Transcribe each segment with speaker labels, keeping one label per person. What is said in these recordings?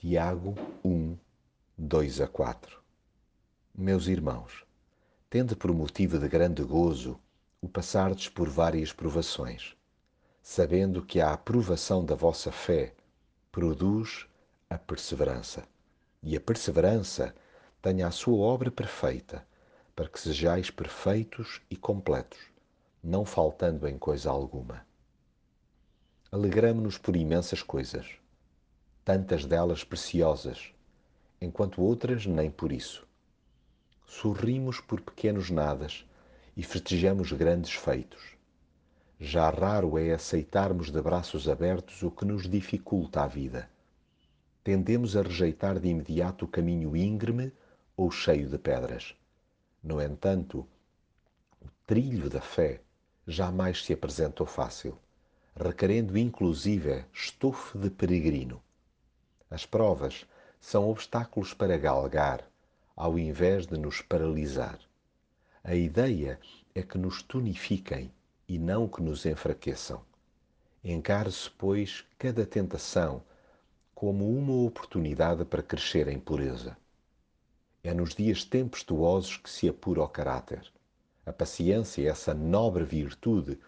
Speaker 1: Tiago 1, 2 a 4 Meus irmãos, tende por motivo de grande gozo o passardes por várias provações, sabendo que a aprovação da vossa fé produz a perseverança, e a perseverança tenha a sua obra perfeita, para que sejais perfeitos e completos, não faltando em coisa alguma. Alegramo-nos por imensas coisas tantas delas preciosas, enquanto outras nem por isso. Sorrimos por pequenos nadas e festejamos grandes feitos. Já raro é aceitarmos de braços abertos o que nos dificulta a vida. Tendemos a rejeitar de imediato o caminho íngreme ou cheio de pedras. No entanto, o trilho da fé jamais se apresentou fácil, requerendo inclusive estofo de peregrino. As provas são obstáculos para galgar, ao invés de nos paralisar. A ideia é que nos tonifiquem e não que nos enfraqueçam. Encare-se, pois, cada tentação como uma oportunidade para crescer em pureza. É nos dias tempestuosos que se apura o caráter. A paciência, essa nobre virtude,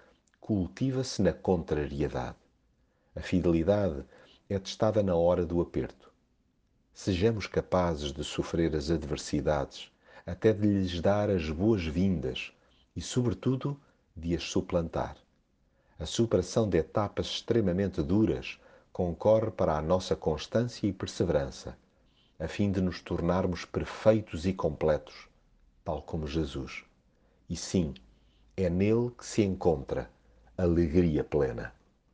Speaker 1: cultiva-se na contrariedade. A fidelidade é testada na hora do aperto. Sejamos capazes de sofrer as adversidades, até de lhes dar as boas-vindas e, sobretudo, de as suplantar. A superação de etapas extremamente duras concorre para a nossa constância e perseverança, a fim de nos tornarmos perfeitos e completos, tal como Jesus. E sim, é nele que se encontra alegria plena.